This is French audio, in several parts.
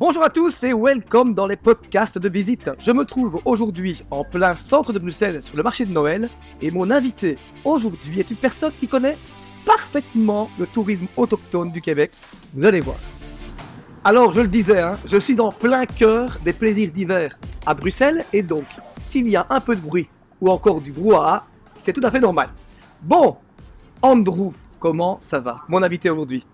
Bonjour à tous et welcome dans les podcasts de visite. Je me trouve aujourd'hui en plein centre de Bruxelles sur le marché de Noël et mon invité aujourd'hui est une personne qui connaît parfaitement le tourisme autochtone du Québec. Vous allez voir. Alors, je le disais, hein, je suis en plein cœur des plaisirs d'hiver à Bruxelles et donc, s'il y a un peu de bruit ou encore du brouhaha, c'est tout à fait normal. Bon, Andrew, comment ça va Mon invité aujourd'hui?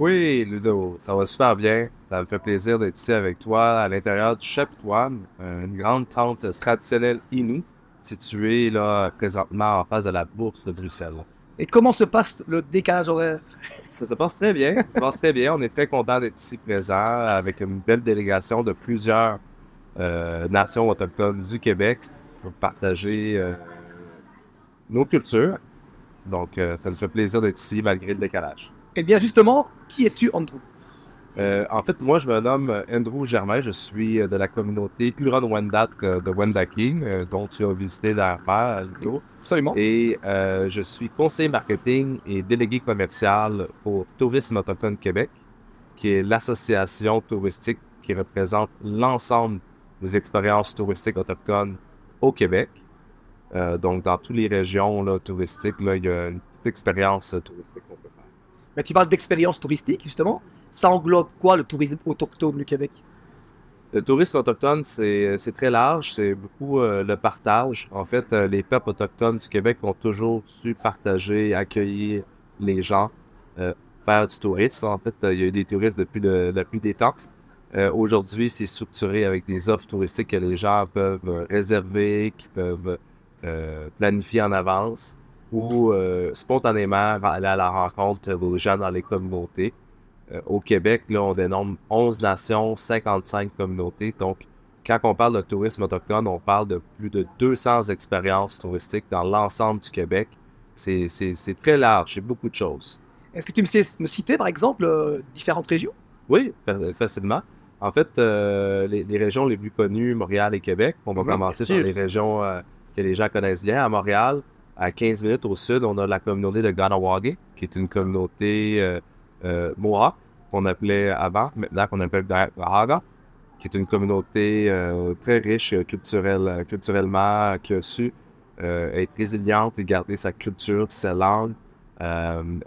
Oui, Ludo, ça va super bien. Ça me fait plaisir d'être ici avec toi à l'intérieur du Chapitoine, une grande tente traditionnelle Inou, située là présentement en face de la bourse de Bruxelles. Et comment se passe le décalage horaire? Ça se passe très bien. Ça se passe très bien. On est très content d'être ici présent avec une belle délégation de plusieurs euh, nations autochtones du Québec pour partager euh, nos cultures. Donc, euh, ça nous fait plaisir d'être ici malgré le décalage. Eh bien, justement, qui es-tu, Andrew? Euh, en fait, moi, je me nomme Andrew Germain. Je suis de la communauté Huron-Wendat de Wendaking, dont tu as visité l'affaire, Ludo. Absolument. Et euh, je suis conseiller marketing et délégué commercial pour Tourisme Autochtone Québec, qui est l'association touristique qui représente l'ensemble des expériences touristiques autochtones au Québec. Euh, donc, dans toutes les régions là, touristiques, là, il y a une petite expérience touristique qu'on peut faire. Tu parles d'expérience touristique, justement. Ça englobe quoi le tourisme autochtone du Québec? Le tourisme autochtone, c'est très large, c'est beaucoup euh, le partage. En fait, euh, les peuples autochtones du Québec ont toujours su partager, accueillir les gens, euh, faire du tourisme. En fait, il y a eu des touristes depuis, depuis des temps. Aujourd'hui, c'est structuré avec des offres touristiques que les gens peuvent réserver, qui peuvent planifier en avance ou spontanément aller à la rencontre des gens dans les communautés. Euh, au Québec, là, on dénombre 11 nations, 55 communautés. Donc, quand on parle de tourisme autochtone, on parle de plus de 200 expériences touristiques dans l'ensemble du Québec. C'est très large, c'est beaucoup de choses. Est-ce que tu me sais me citer, par exemple, euh, différentes régions? Oui, facilement. En fait, euh, les, régions les plus connues, Montréal et Québec, on va commencer sur les régions que les gens connaissent bien. À Montréal, à 15 minutes au sud, on a la communauté de Ganawagi, qui est une communauté euh, Mohawk, qu'on appelait avant, maintenant qu'on appelle Haga, qui est une communauté euh, très riche euh, culturelle, euh, culturellement, qui a su être résiliente et garder sa culture, sa langue.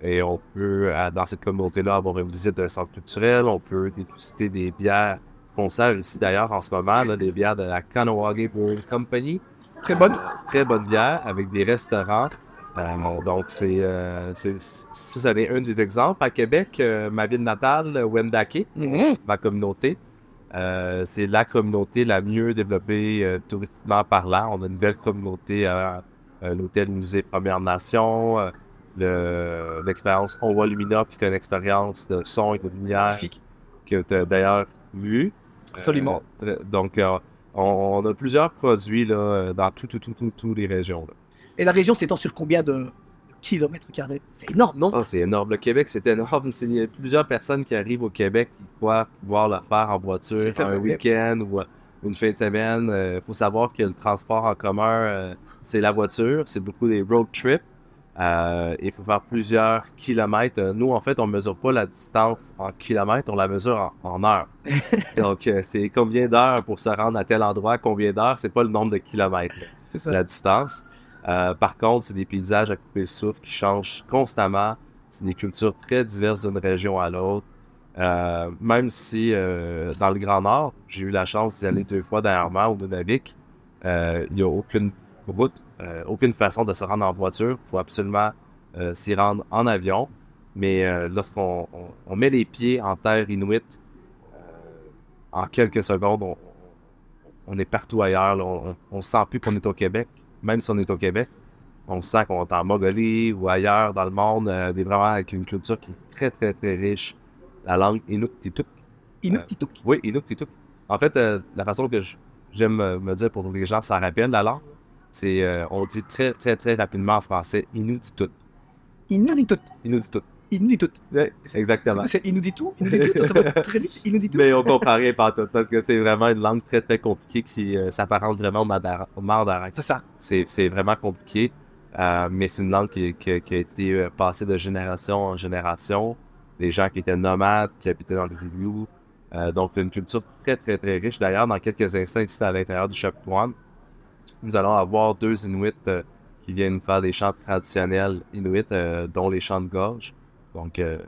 et on peut, dans cette communauté-là, avoir une visite d'un centre culturel. On peut déguster des bières qu'on sert ici d'ailleurs en ce moment, des bières de la Kanawagi Brewing Company. Très bonne. très bonne bière avec des restaurants. Euh, donc, c'est, euh, c'est, ça, c'est un des exemples. À Québec, euh, ma ville natale, Wendake, Mhm. ma communauté, euh, c'est la communauté la mieux développée euh, touristiquement parlant. On a une belle communauté à l'hôtel musée Première Nation, euh, le- l'expérience On Lumina, qui est une expérience de son et de lumière Magnifique. que tu as d'ailleurs vu. Absolument. Euh, donc, euh, on, on a plusieurs produits là, dans tout, tout, tout, tout, toutes les régions. là. Et la région s'étend sur combien de kilomètres carrés? C'est énorme, non? Ah, c'est énorme. Le Québec, c'est énorme. Il y a plusieurs personnes qui arrivent au Québec qui croient pouvoir le faire en voiture, un week-end ou euh, une fin de semaine. Il faut savoir que le transport en commun, euh, c'est la voiture. C'est beaucoup des road trips. Euh, il faut faire plusieurs kilomètres. Euh, Nous, en fait, on mesure pas la distance en kilomètres, on la mesure en, en heures. Donc, euh, c'est combien d'heures pour se rendre à tel endroit, combien d'heures, c'est pas le nombre de kilomètres ça. la distance. Euh, par contre, c'est des paysages à couper le souffle qui changent constamment. C'est des cultures très diverses d'une région à l'autre. Même si dans le Grand Nord, j'ai eu la chance d'y aller deux fois dernièrement au Nunavik, il n'y a aucune route, euh, aucune façon de se rendre en voiture. Il faut absolument euh, s'y rendre en avion. Mais euh, lorsqu'on on, on met les pieds en terre inuite, euh, en quelques secondes, on, on est partout ailleurs. là. On, on sent plus qu'on est au Québec, même si on est au Québec. On sent qu'on est en Mongolie ou ailleurs dans le monde, des vraiment avec une culture qui est très, très, très riche. La langue Inuktitut. Inuktitut. Oui, Inuktitut. En fait, la façon que j'aime me dire pour que les gens s'en rappellent, la langue, c'est euh, on dit très, très, très rapidement en français Inuktitut. Inuktitut. Inuktitut. Inuktitut. Ouais, exactement. C'est Inuktitut. Inuktitut. Ça va très vite. Inuktitut. Mais on comprend rien par tout, parce que c'est vraiment une langue très, très compliquée qui euh, s'apparente vraiment au au mandarin. C'est ça. C'est c'est vraiment compliqué, euh, mais c'est une langue qui, qui- qui a été passée de génération en génération. Des gens qui étaient nomades, qui habitaient dans des igloos, donc, une culture très, très, très riche. D'ailleurs, dans quelques instants, ici à l'intérieur du chapitre 1, nous allons avoir deux Inuits euh, qui viennent faire des chants traditionnels Inuits, euh, dont les chants de gorge. Donc, euh,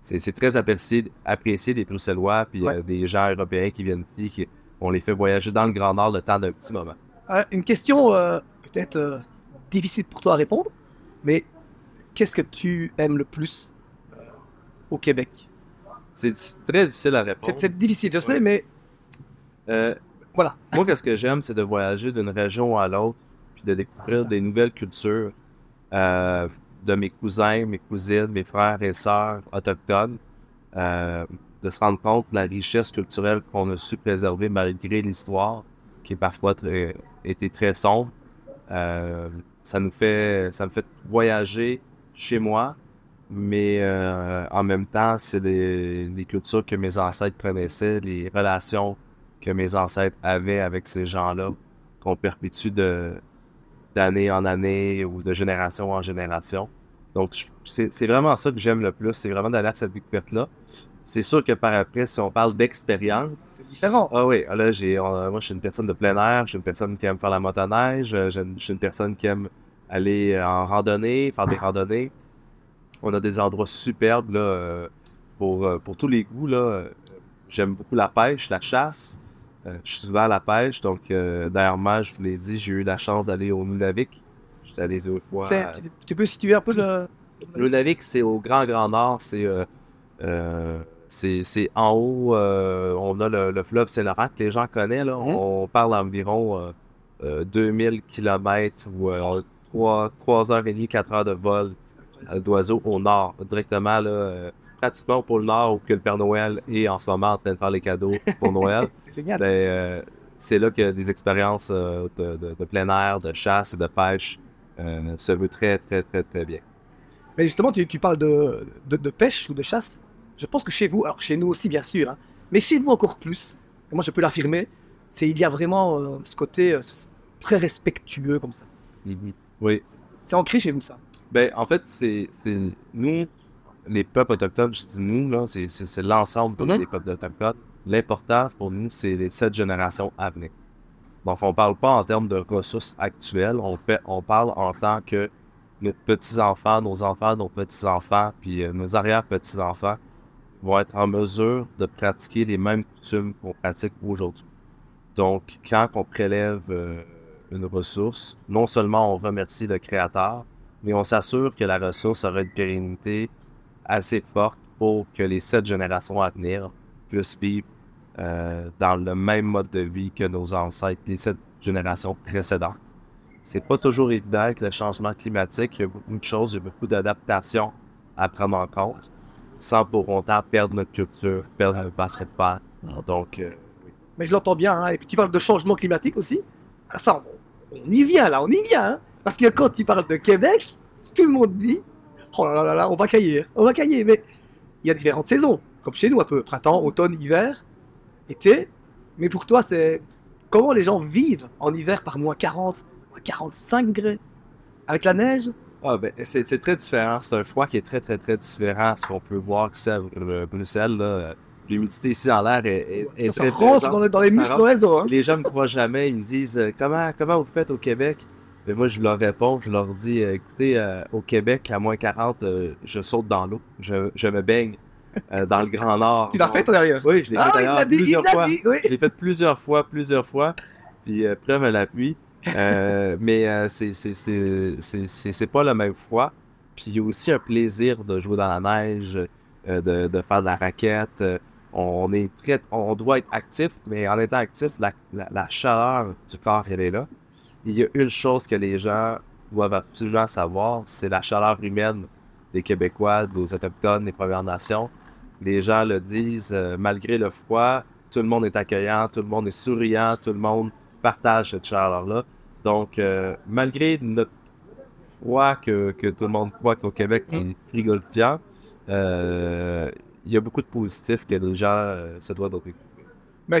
c'est très apprécié, apprécié des Bruxellois, puis Ouais. des gens européens qui viennent ici, qui, on les fait voyager dans le Grand Nord le temps d'un petit moment. Une question peut-être difficile pour toi à répondre, mais qu'est-ce que tu aimes le plus au Québec? C'est très difficile à répondre. C'est c'est difficile, je sais, Ouais. mais Euh, Voilà. Moi, qu'est-ce que j'aime, c'est de voyager d'une région à l'autre, puis de découvrir des nouvelles cultures euh, de mes cousins, mes cousines, mes frères et sœurs autochtones, euh, de se rendre compte de la richesse culturelle qu'on a su préserver malgré l'histoire, qui est parfois très, était très sombre. Euh, ça nous fait, ça me fait voyager chez moi, mais euh, en même temps, c'est les, les cultures que mes ancêtres connaissaient, les relations que mes ancêtres avaient avec ces gens-là, qu'on perpétue de d'année en année ou de génération en génération. Donc, c'est vraiment ça que j'aime le plus, c'est vraiment d'aller à cette découverte-là. C'est sûr que par après, si on parle d'expérience, c'est différent. ah oui, là, j'ai, moi, je suis une personne de plein air, je suis une personne qui aime faire la motoneige, euh, je, je suis une personne qui aime aller euh, en randonnée, faire des randonnées. On a des endroits superbes, là, euh, pour, pour tous les goûts, là. J'aime beaucoup la pêche, la chasse. Euh, je suis souvent à la pêche, donc, euh, dernièrement, je vous l'ai dit, j'ai eu la chance d'aller au Nunavik. J'étais allé deux fois. Tu, tu peux situer un peu le. Le Nunavik, c'est au Grand Grand Nord. C'est euh, c'est en haut. on a le, le fleuve Saint-Laurent que les gens connaissent. Là. Mhm. On parle environ euh, euh, 2000 km ou euh, 3, 3 heures et demie, 4 heures de vol d'oiseaux au nord. Directement, là, pratiquement au pôle Nord où que le Père Noël est en ce moment en train de faire les cadeaux pour Noël. C'est génial. Ben, euh, c'est là que des expériences euh, de, de- de plein air, de chasse et de pêche euh, se veut très, très, très, très bien. Mais justement, tu, tu parles de, de, pêche ou de chasse. Je pense que chez vous, alors chez nous aussi bien sûr, hein, mais chez vous encore plus, et moi je peux l'affirmer, c'est il y a vraiment ce côté très respectueux comme ça. Oui. C'est ancré chez vous ça. Ben, en fait, c'est c'est nous, les peuples autochtones, je dis nous, là, c'est- l'ensemble Mhm. des peuples autochtones. L'important pour nous, c'est les sept générations à venir. Donc, on parle pas en termes de ressources actuelles, on, fait, on parle en tant que nos petits-enfants, nos enfants, nos petits-enfants, puis euh, nos arrière-petits-enfants vont être en mesure de pratiquer les mêmes coutumes qu'on pratique aujourd'hui. Donc, quand on prélève euh, une ressource, non seulement on remercie le créateur, mais on s'assure que la ressource aura une pérennité assez forte pour que les sept générations à venir puissent vivre euh, dans le même mode de vie que nos ancêtres, les sept générations précédentes. C'est pas toujours évident avec le changement climatique. Il y a beaucoup de choses, il y a beaucoup d'adaptations à prendre en compte, sans pour autant perdre notre culture, perdre notre basket de. Donc, euh, Mais je l'entends bien, hein, et puis tu parles de changement climatique aussi. Ah, ça, on, on y vient là, on y vient. hein. Parce que quand tu parles de Québec, tout le monde dit Oh là là là on va cailler, on va cailler. Mais il y a différentes saisons, comme chez nous un peu printemps, automne, hiver, été. Mais pour toi, c'est comment les gens vivent en hiver par moins 40, moins 45 degrés? Avec la neige? Ah ben, c'est très différent. C'est un froid qui est très, très, très différent à ce qu'on peut voir ici à Bru- Bruxelles. L'humidité ici dans l'air est, est, est Ça, très rentre dans, les- dans les muscles. Hein. Les gens me croient jamais. Ils me disent euh, comment, comment vous faites au Québec? Mais moi, je leur réponds. Je leur dis euh, écoutez, euh, au Québec, à moins 40, euh, je saute dans l'eau. Je, je me baigne euh, dans le Grand Nord. Tu l'as fait, derrière Oui, je l'ai Ah, fait d'ailleurs dit, plusieurs fois. dit, oui. Je l'ai fait plusieurs fois, plusieurs fois. Puis preuve à l'appui. Mais c'est pas le même froid. Puis il y a aussi un plaisir de jouer dans la neige, de, de faire de la raquette. On est très, on doit être actif, mais en étant actif, la, la- la chaleur du corps, elle est là. Il y a une chose que les gens doivent absolument savoir, c'est la chaleur humaine des Québécois, des Autochtones, des Premières Nations. Les gens le disent, euh, malgré le froid, tout le monde est accueillant, tout le monde est souriant, tout le monde partage cette chaleur-là. Donc, euh, malgré notre froid que, que tout le monde croit qu'au Québec est frigorifiant, euh, il y a beaucoup de positifs que les gens se doivent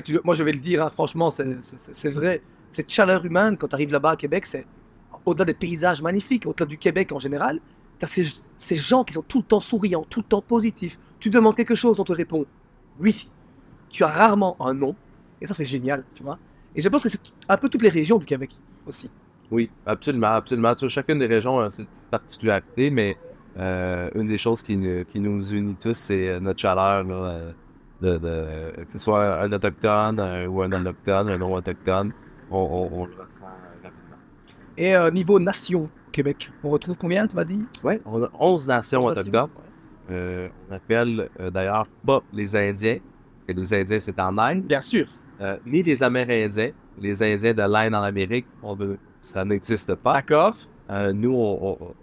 tu- moi, je vais le dire, hein, franchement, c'est vrai. Cette chaleur humaine, quand tu arrives là-bas à Québec, c'est au-delà des paysages magnifiques, au-delà du Québec en général, tu as ces, gens qui sont tout le temps souriants, tout le temps positifs. Tu demandes quelque chose, on te répond oui. tu as rarement un nom. Et ça, c'est génial, tu vois. Et je pense que c'est un peu toutes les régions du Québec aussi. Oui, absolument, absolument. Chacune des régions a ses petites particularités, mais euh, une des choses qui, nous- unit tous, c'est euh, notre chaleur, euh, que ce soit un autochtone euh, ou un allochtone, un non-autochtone, on, on- on le ressent rapidement. Et euh, niveau nation au Québec, on retrouve combien, tu m'as dit? Oui, on a 11 nations Onze autochtones. ouais. Euh, on appelle euh, d'ailleurs pas les Indiens, parce que les Indiens c'est en Inde, Bien sûr. ni les Amérindiens. Les Indiens de l'Inde en Amérique, on ça n'existe pas. D'accord. Nous, on-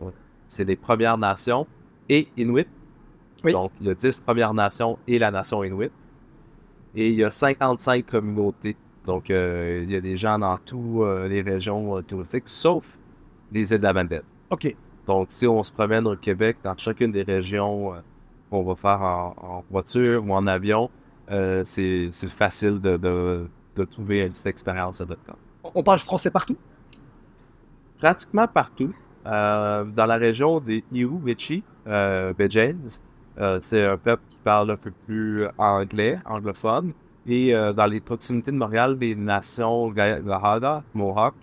c'est les Premières Nations et Inuit. Oui. Donc, il y a 10 Premières Nations et la nation Inuit. Et il y a 55 communautés. Donc, euh, il y a des gens dans toutes les régions euh, touristiques, sauf les îles de la Madeleine. Ok. Donc, si on se promène au Québec, dans chacune des régions euh, qu'on va faire en, en voiture ou en avion, euh, c'est facile de, de- de trouver une petite expérience autochtone. On- On parle français partout? Pratiquement partout, euh, dans la région des Iou-Vichi, euh, James, euh, c'est un peuple qui parle un peu plus anglais, anglophone. Et euh, dans les proximités de Montréal, les nations Gahaga, Mohawk,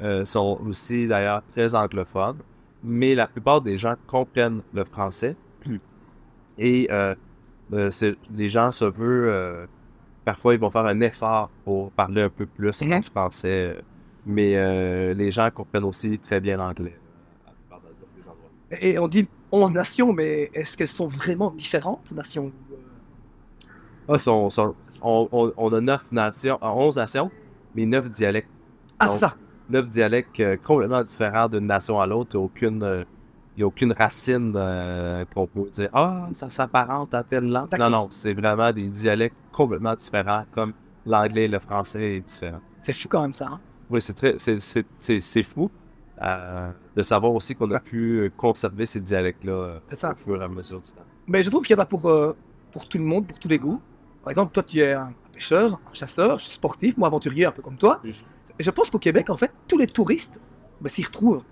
euh, sont aussi d'ailleurs très anglophones. Mais la plupart des gens comprennent le français. Et euh, euh, les gens se veulent, euh, parfois ils vont faire un effort pour parler un peu plus en Mhm. français. Mais euh, les gens comprennent aussi très bien l'anglais. Et on dit 11 nations, mais est-ce qu'elles sont vraiment différentes, nations? Ah, on, on- on a 9 nations, euh, 11 nations, mais 9 dialectes. Ah, Donc, ça neuf dialectes euh, complètement différents d'une nation à l'autre. Il n'y a aucune, euh, y a aucune racine euh, qu'on peut dire Ah, ça s'apparente à telle langue. Non, non, c'est vraiment des dialectes complètement différents, comme l'anglais et le français est différent. C'est fou quand même ça. hein. Oui, c'est très, c'est, c'est, c'est, c'est fou euh, de savoir aussi qu'on a pu euh, conserver ces dialectes-là euh, au fur et à mesure du temps. Mais je trouve qu'il y en a pour, euh, pour tout le monde, pour tous les goûts. Par exemple, toi, tu es un pêcheur, un chasseur, je suis sportif, moi aventurier, un peu comme toi. Et je pense qu'au Québec, en fait, tous les touristes bah, s'y retrouvent.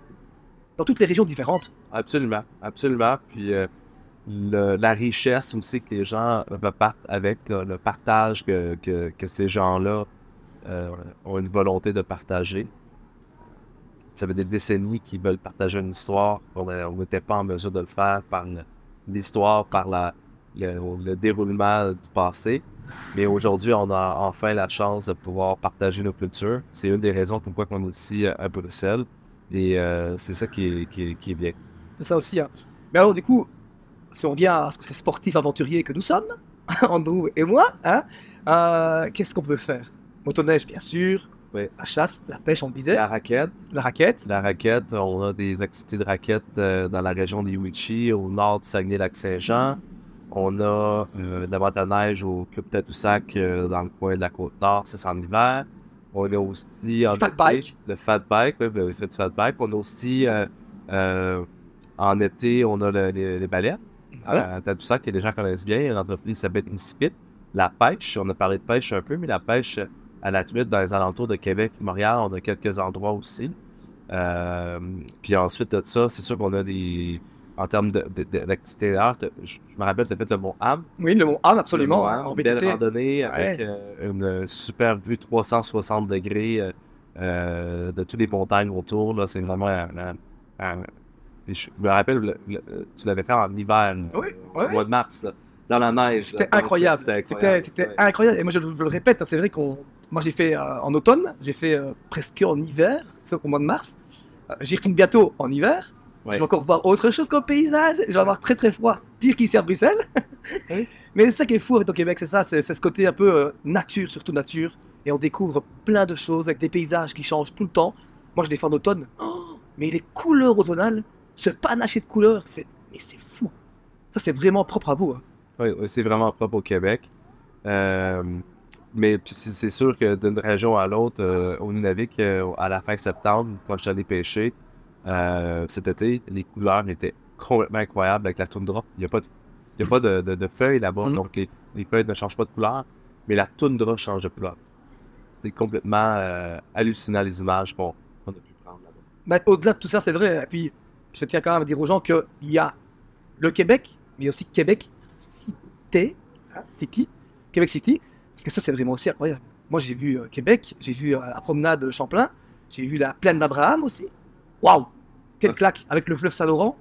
Dans toutes les régions différentes. Absolument, absolument. Puis euh, le- la richesse aussi que les gens repartent avec, là, le partage que, que, que ces gens-là euh, ont une volonté de partager. Ça fait des décennies qu'ils veulent partager une histoire. On n'était pas en mesure de le faire par l'histoire, par la, le, le déroulement du passé. Mais aujourd'hui, on a enfin la chance de pouvoir partager nos cultures. C'est une des raisons pourquoi on est ici à Bruxelles. Et euh, c'est ça qui est, qui est- qui est bien. C'est ça aussi. hein. Mais alors, du coup, si on vient à ce côté sportif aventurier que nous sommes, Andrew et moi, hein, euh, qu'est-ce qu'on peut faire? Motoneige, bien sûr. Oui. La chasse, la pêche, on le disait. La raquette. La raquette. La raquette, on a des activités de raquette euh, dans la région des Wichi, au nord du Saguenay-Lac-Saint-Jean. On a euh, de la motoneige au Club Tadoussac euh, dans le coin de la côte nord, ça c'est en hiver. On a aussi en Fat été, bike. le fat bike, oui, ben, fait du fat bike. On a aussi euh, euh, en été, on a le- les, les baleines Voilà. à Tadoussac que les gens connaissent bien. Une entreprise qui s'appelle Incipit. La pêche, on a parlé de pêche un peu, mais la pêche à la truite dans les alentours de Québec et Montréal, on a quelques endroits aussi. Puis ensuite de ça, c'est sûr qu'on a des. En termes de- de- de- d'activité d'art, je, je me rappelle, tu as fait le Mont Ham. Oui, le mont Anne, absolument. Le Mont hein, Ham, belle randonnée avec euh, une super vue 360 degrés euh, euh, de toutes les montagnes autour. C'est vraiment. un- un- un- et je me rappelle, le- le- tu l'avais fait en hiver, au mois de mars, là, dans la neige. C'était incroyable. C'était incroyable. c'était ouais. incroyable. Et moi, je, je le répète, hein, c'est vrai qu'on. Moi, j'ai fait euh, en automne, j'ai fait presque en hiver, au mois de mars. J'y retourne bientôt en hiver. Ouais. Je vais encore voir autre chose comme paysage. Je vais avoir très très froid, pire qu'ici à Bruxelles. Oui. Mais c'est ça qui est fou avec au Québec, c'est ça, c'est ce côté un peu euh, nature, surtout nature. Et on découvre plein de choses avec des paysages qui changent tout le temps. Moi, je l'ai fait en automne. Oh, mais les couleurs automnales, ce panaché de couleurs, c'est mais c'est fou. Ça, c'est vraiment propre à vous. hein. Oui, oui, c'est vraiment propre au Québec. Euh, mais c'est sûr que d'une région à l'autre, euh, au Nunavik, euh, à la fin septembre, quand je suis allé pêcher euh, cet été, les couleurs étaient complètement incroyables avec la toundra. Il n'y a pas de, il y a pas de, de- de feuilles là-bas, Mhm. donc les, les feuilles ne changent pas de couleur, mais la toundra change de couleur. C'est complètement euh, hallucinant les images qu'on a pu prendre là-bas. Mais au-delà de tout ça, c'est vrai. Et puis, je tiens quand même à dire aux gens qu'il y a le Québec, mais aussi Québec Cité, hein, City, Québec City. Parce que ça, c'est vraiment aussi incroyable. Moi, j'ai vu euh, Québec, j'ai vu euh, la promenade Champlain, j'ai vu la plaine d'Abraham aussi. Waouh Quelle Ouais. claque avec le fleuve Saint-Laurent?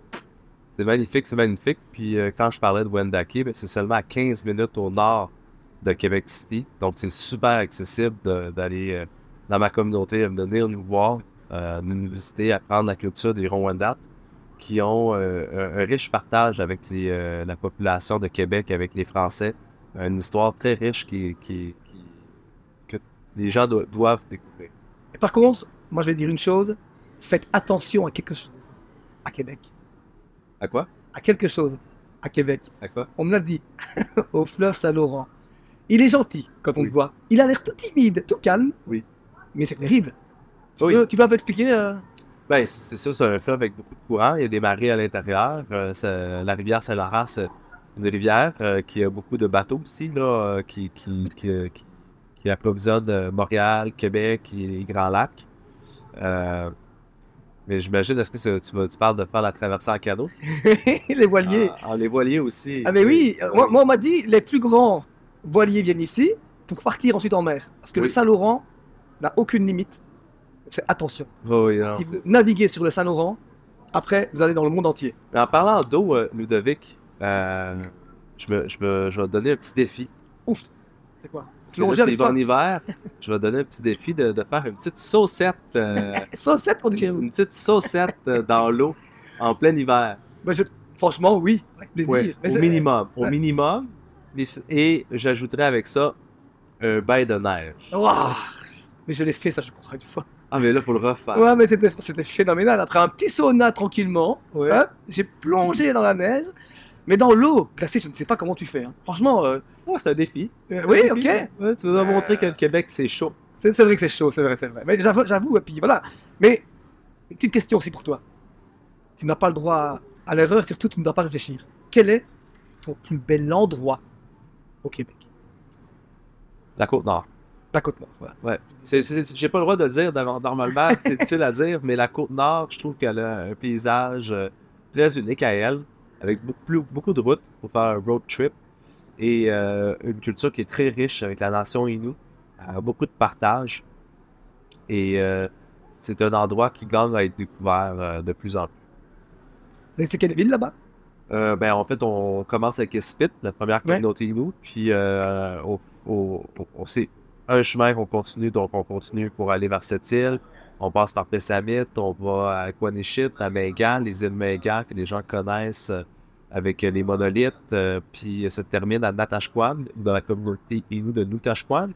C'est magnifique, c'est magnifique. Puis euh, quand je parlais de Wendake, ben, c'est seulement à 15 minutes au nord de Québec City. Donc c'est super accessible d'aller euh, dans ma communauté, de venir nous voir, euh, nous visiter, apprendre la culture des Rwandais qui ont euh, un, un riche partage avec les, la population de Québec, avec les Français. Une histoire très riche qui, qui- qui- que les gens do- doivent découvrir. Et par contre, moi, je vais dire une chose faites attention à quelque chose à Québec. À quoi? À quelque chose à Québec. À quoi? On me l'a dit, au fleuve Saint-Laurent. Il est gentil quand on Oui. le voit. Il a l'air tout timide, tout calme. Oui. Mais c'est terrible. Tu, peux, tu peux un peu expliquer euh, Ben, c'est ça, c'est un fleuve avec beaucoup de courant. Il y a des marées à l'intérieur. Euh, la rivière Saint-Laurent, c'est une rivière euh, qui a beaucoup de bateaux aussi, là, qui, qui, qui, qui, approvisionne Montréal, Québec et les Grands Lacs. Mais j'imagine, est-ce que tu, parles de faire la traversée en canot? les voiliers Ah, ah, les voiliers aussi. Ah mais oui, euh, moi, moi, on m'a dit les plus grands voiliers viennent ici pour partir ensuite en mer. Parce que le Oui. Saint-Laurent n'a aucune limite. C'est attention. Oui, oui, non, si vous naviguez sur le Saint-Laurent, après vous allez dans le monde entier. Mais en parlant d'eau, euh, Ludovic, euh, je, me, je, me, je vais te donner un petit défi. Ouf. C'est quoi? C'est toi en hiver, je vais te donner un petit défi de, de faire une petite saucette, euh, Saucette, on dit une petite saucette euh, dans l'eau en plein hiver. Ben, je- Franchement, oui, avec plaisir. Ouais, Mais au minimum. Au minimum. Et j'ajouterai avec ça un bain de neige. Mais je l'ai fait ça, je crois, une fois. Ah, mais là, il faut le refaire. Ouais, mais c'était phénoménal. Après un petit sauna tranquillement, Ouais. hop, j'ai plongé dans la neige. Mais dans l'eau glacée, je ne sais pas comment tu fais. hein. Franchement, euh, c'est un défi. euh, oui, un ok. Ouais, tu nous as Euh, montré que le Québec, c'est chaud. C'est vrai que c'est chaud, c'est vrai, c'est vrai. Mais j'avoue, et puis voilà. Mais une petite question aussi pour toi. Tu n'as pas le droit à, l'erreur, surtout tu ne dois pas réfléchir. Quel est ton plus bel endroit au Québec? La Côte-Nord. La Côte-Nord, voilà. Ouais. J'ai pas le droit de le dire normalement, c'est difficile à dire, mais la Côte-Nord, je trouve qu'elle a un paysage euh, très unique à elle, avec beaucoup, plus- beaucoup de routes pour faire un road trip et euh, une culture qui est très riche avec la nation Innu, beaucoup de partage. Et euh, c'est un endroit qui gagne à être découvert euh, de plus en plus. C'est quelle ville là-bas? Euh, ben, en fait, on commence avec Spit, la première Ouais. communauté Innu, puis on- c'est un chemin qu'on continue, donc on continue pour aller vers cette île. On passe par Pessamit, on va à Quanichit, à Mingan, les îles Mingan que les gens connaissent euh, avec les monolithes, euh, puis ça termine à Natashquan, dans la communauté Innu de Nutashquan.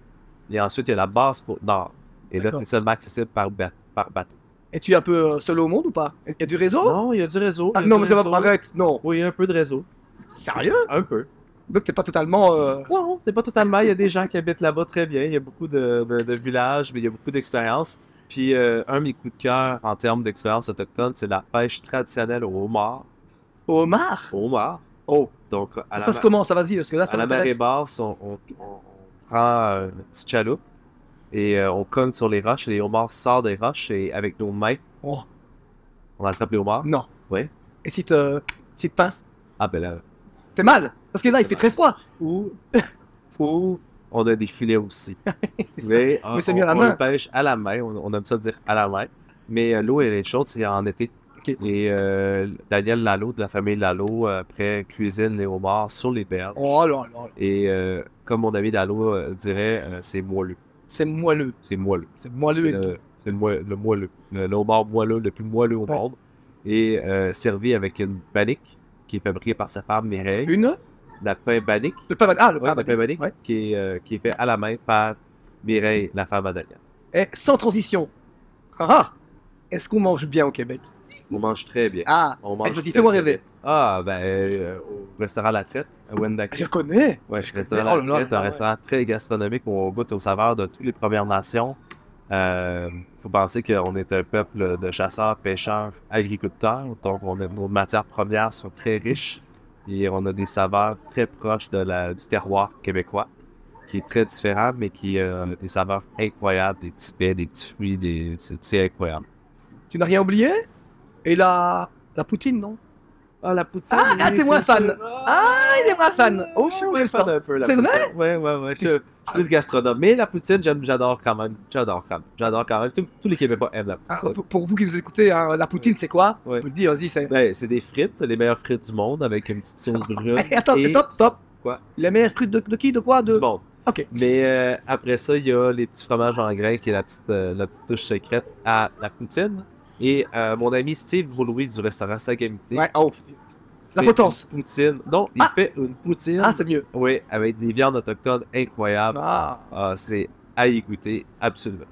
Et ensuite, il y a la base côte nord. Et là, c'est seulement accessible par, ba- par bateau. Et tu es un peu euh, seul au monde ou pas? Il y a du réseau? Non, il y a du réseau. Ah non, mais ça va arrête, non. Oui, il y a un peu de réseau. Sérieux? Un peu. Donc t'es pas totalement. euh, Non, c'est pas totalement. Il y a des gens qui habitent là-bas très bien. Il y a beaucoup de, de- de villages, mais il y a beaucoup d'expérience. Puis euh, un de mes coups de cœur en termes d'expérience autochtone, c'est la pêche traditionnelle au homard. Au homard? Au homard. Oh. Donc à Ça la, se passe ma- comment Ça vas-y, parce que là, à ça la marée basse, on, on- prend euh, une petite chaloupe et euh, on cogne sur les roches. Et les homards sortent des roches et avec nos mains, Oh, on attrape les homards. non. Ouais. Et si te, si te pince Ah ben là. T'es mal Parce que là, il fait très froid. Ou, ou on a des filets aussi. Mais, Mais c'est on, mieux à la on pêche à la main. On, on aime ça dire à la main. Mais euh, l'eau, elle est chaude, c'est en été. Et euh, Daniel Lalo, de la famille Lalo, euh, après cuisine les homards sur les berges. Oh là là là. Et euh, comme mon ami Lalo euh, dirait, euh, c'est moelleux. C'est moelleux. C'est moelleux. C'est moelleux C'est et le, c'est le, moelle- le moelleux. Le, le homard moelleux, le plus moelleux au Ouais. monde. Et euh, servi avec une bannique qui est fabriquée par sa femme Mireille. Une? La pain bannique. Le pain Ah, le Ouais, pain bannique, Ouais. qui, est, euh, qui est fait à la main par Mireille, la femme à Daniel. Et sans transition. Ah ah Est-ce qu'on mange bien au Québec? On mange très bien. Ah On mange vas-y, fais-moi rêver. bien. Ah, ben, euh, au restaurant La Traite, à Wendake. Je connais Ouais, je restaurant Oh là La là, Traite, un ah ouais. restaurant très gastronomique où on goûte aux saveurs de toutes les Premières Nations. Euh, faut penser qu'on est un peuple de chasseurs, pêcheurs, agriculteurs. Donc, on a, nos matières premières sont très riches et on a des saveurs très proches de la, du terroir québécois, qui est très différent, mais qui euh, a des saveurs incroyables, des petits baies, des petits fruits, des, c'est, incroyable. Tu n'as rien oublié? Et la, la poutine, non? Ah, la poutine! Ah, ah, t'es moins fan. Ah, il est moins fan. Oh, je suis moins fan un peu, C'est vrai? Ouais, ouais, ouais. Plus gastronome. Mais la poutine, j'aime, j'adore quand même. J'adore quand même. J'adore quand même. Tous, tous les Québécois aiment la Ah, poutine. pour, pour vous qui nous écoutez, hein, la poutine, c'est quoi? Ouais. Vous le dis, vas-y, c'est. Ben, c'est des frites, les meilleures frites du monde avec une petite sauce brune. Attends, et stop, stop. Quoi? Les meilleures fruits de, de qui De quoi du de... monde. Ok. Mais euh, après ça, il y a les petits fromages en grains qui est la petite, euh, la petite touche secrète à la poutine. Et euh, mon ami Steve Vaulouis du restaurant 5 Amitié Ouais, oh. La fait potence. une Poutine. Non, il Ah! fait une poutine. Ah, c'est mieux. Oui, avec des viandes autochtones incroyables. Ah. Ah, c'est à y goûter, absolument.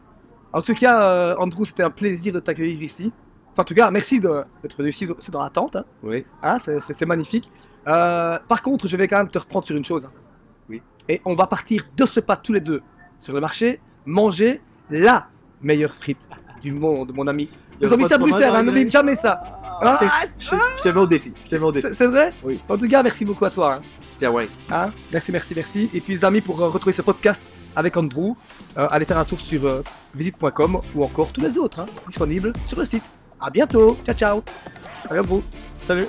En tout cas, euh, Andrew, c'était un plaisir de t'accueillir ici. Enfin, en tout cas, merci d'être venu ici. C'est dans la tente. Hein. Oui. Hein, c'est- magnifique. Euh, par contre, je vais quand même te reprendre sur une chose. hein. Oui. Et on va partir de ce pas tous les deux sur le marché, manger la meilleure frite du monde, mon ami. Ils ont mis ça à Bruxelles, hein, n'oublie jamais ça. Ah, Je, je au défi. Je te mets au défi. c'est vrai? Oui. En tout cas, merci beaucoup à toi. hein. Tiens, ouais. Hein? Merci, merci, merci. Et puis les amis, pour euh, retrouver ce podcast avec Andrew, euh, allez faire un tour sur euh, visite.com ou encore tous les autres hein, disponibles sur le site. À bientôt. Ciao, ciao. À bientôt. Salut.